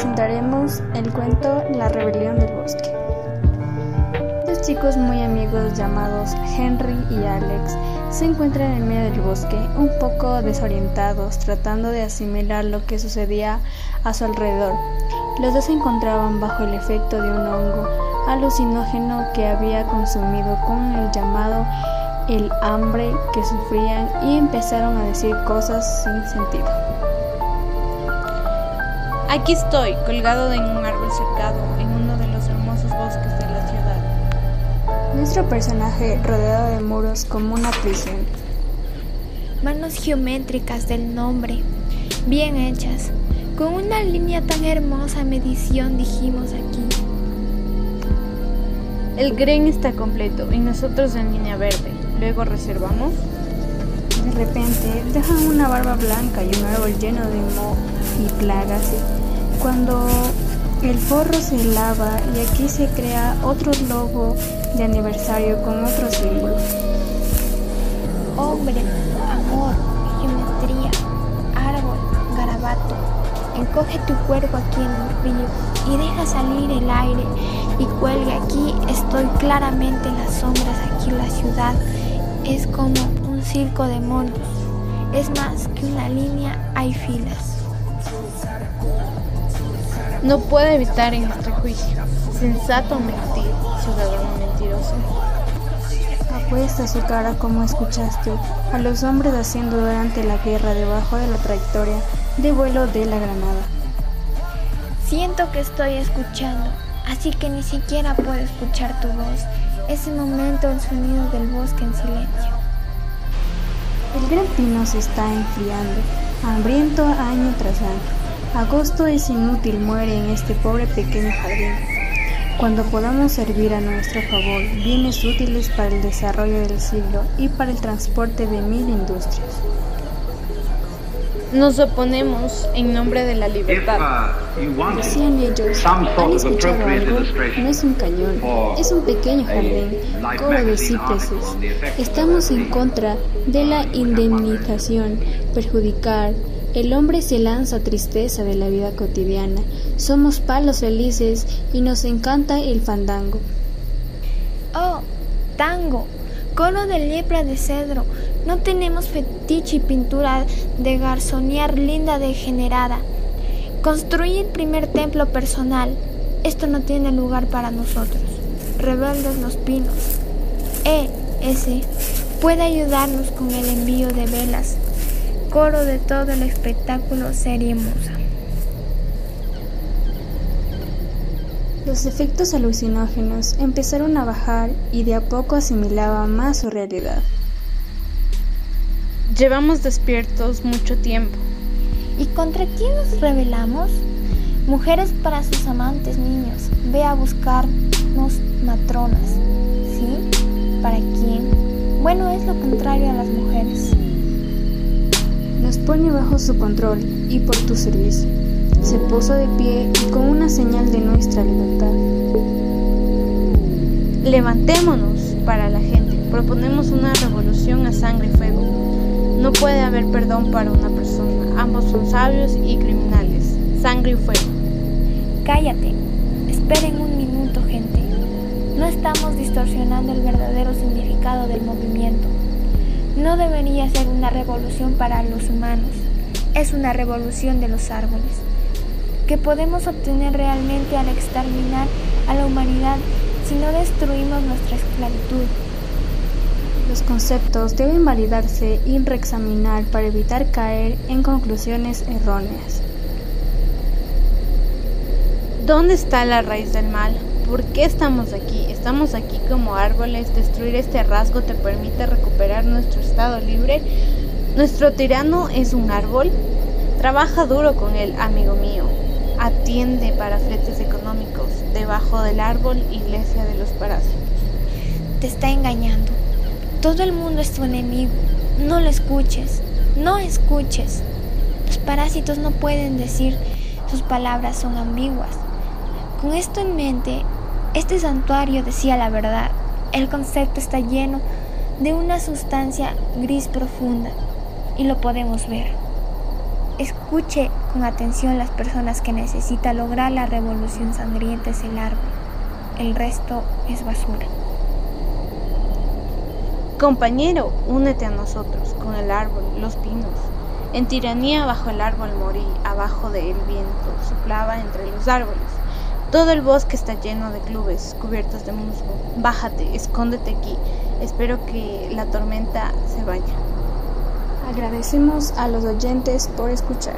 presentaremos el cuento La rebelión del bosque. Dos chicos muy amigos llamados Henry y Alex se encuentran en medio del bosque, un poco desorientados, tratando de asimilar lo que sucedía a su alrededor. Los dos se encontraban bajo el efecto de un hongo alucinógeno que había consumido con el llamado el hambre que sufrían y empezaron a decir cosas sin sentido. Aquí estoy, colgado en un árbol cercado, en uno de los hermosos bosques de la ciudad. Nuestro personaje rodeado de muros como una prisión. Manos geométricas del nombre, bien hechas, con una línea tan hermosa medición dijimos aquí. El gren está completo y nosotros en línea verde. Luego reservamos. De repente dejan una barba blanca y un árbol lleno de moho y plagas. Cuando el forro se lava y aquí se crea otro logo de aniversario con otro símbolo. Hombre, amor, geometría, árbol, garabato. Encoge tu cuerpo aquí en el río y deja salir el aire y cuelgue aquí. Estoy claramente en las sombras aquí en la ciudad. Es como un circo de monos. Es más que una línea, hay filas. No puede evitar en este juicio. Sensato mentir, ciudadano mentiroso. Apuesta su cara como escuchaste a los hombres haciendo durante la guerra debajo de la trayectoria de vuelo de la granada. Siento que estoy escuchando, así que ni siquiera puedo escuchar tu voz. Ese momento el sonido del bosque en silencio. El gran pino se está enfriando, hambriento año tras año. Agosto es inútil, muere en este pobre pequeño jardín. Cuando podamos servir a nuestro favor bienes útiles para el desarrollo del siglo y para el transporte de mil industrias. Nos oponemos en nombre de la libertad. Decían ellos, ¿han escuchado algo? No es un cañón, es un pequeño jardín, coro de cipreses. Estamos en contra de la indemnización, perjudicar, el hombre se lanza tristeza de la vida cotidiana. Somos palos felices y nos encanta el fandango. Oh, tango, coro de lepra de cedro. No tenemos fetiche y pintura de garzonear linda degenerada. Construí el primer templo personal. Esto no tiene lugar para nosotros. Rebeldes los pinos. E. S. puede ayudarnos con el envío de velas coro de todo el espectáculo serie musa. Los efectos alucinógenos empezaron a bajar y de a poco asimilaban más su realidad. Llevamos despiertos mucho tiempo. ¿Y contra quién nos rebelamos? Mujeres para sus amantes niños. Ve a buscarnos matronas. ¿Sí? ¿Para quién? Bueno, es lo contrario a las mujeres nos pone bajo su control y por tu servicio. Se puso de pie y con una señal de nuestra libertad. Levantémonos para la gente. Proponemos una revolución a sangre y fuego. No puede haber perdón para una persona. Ambos son sabios y criminales. Sangre y fuego. Cállate. Esperen un minuto, gente. No estamos distorsionando el verdadero significado del movimiento. No debería ser una revolución para los humanos, es una revolución de los árboles, que podemos obtener realmente al exterminar a la humanidad si no destruimos nuestra esclavitud. Los conceptos deben validarse y reexaminar para evitar caer en conclusiones erróneas. ¿Dónde está la raíz del mal? ¿Por qué estamos aquí? Estamos aquí como árboles. Destruir este rasgo te permite recuperar nuestro estado libre. Nuestro tirano es un árbol. Trabaja duro con él, amigo mío. Atiende para fletes económicos. Debajo del árbol, iglesia de los parásitos. Te está engañando. Todo el mundo es tu enemigo. No lo escuches. No escuches. Los parásitos no pueden decir. Sus palabras son ambiguas. Con esto en mente, este santuario decía la verdad. El concepto está lleno de una sustancia gris profunda y lo podemos ver. Escuche con atención las personas que necesita lograr la revolución sangrienta es el árbol. El resto es basura. Compañero, únete a nosotros con el árbol, los pinos. En tiranía bajo el árbol morí, abajo del viento soplaba entre los árboles. Todo el bosque está lleno de clubes cubiertos de musgo. Bájate, escóndete aquí. Espero que la tormenta se vaya. Agradecemos a los oyentes por escuchar.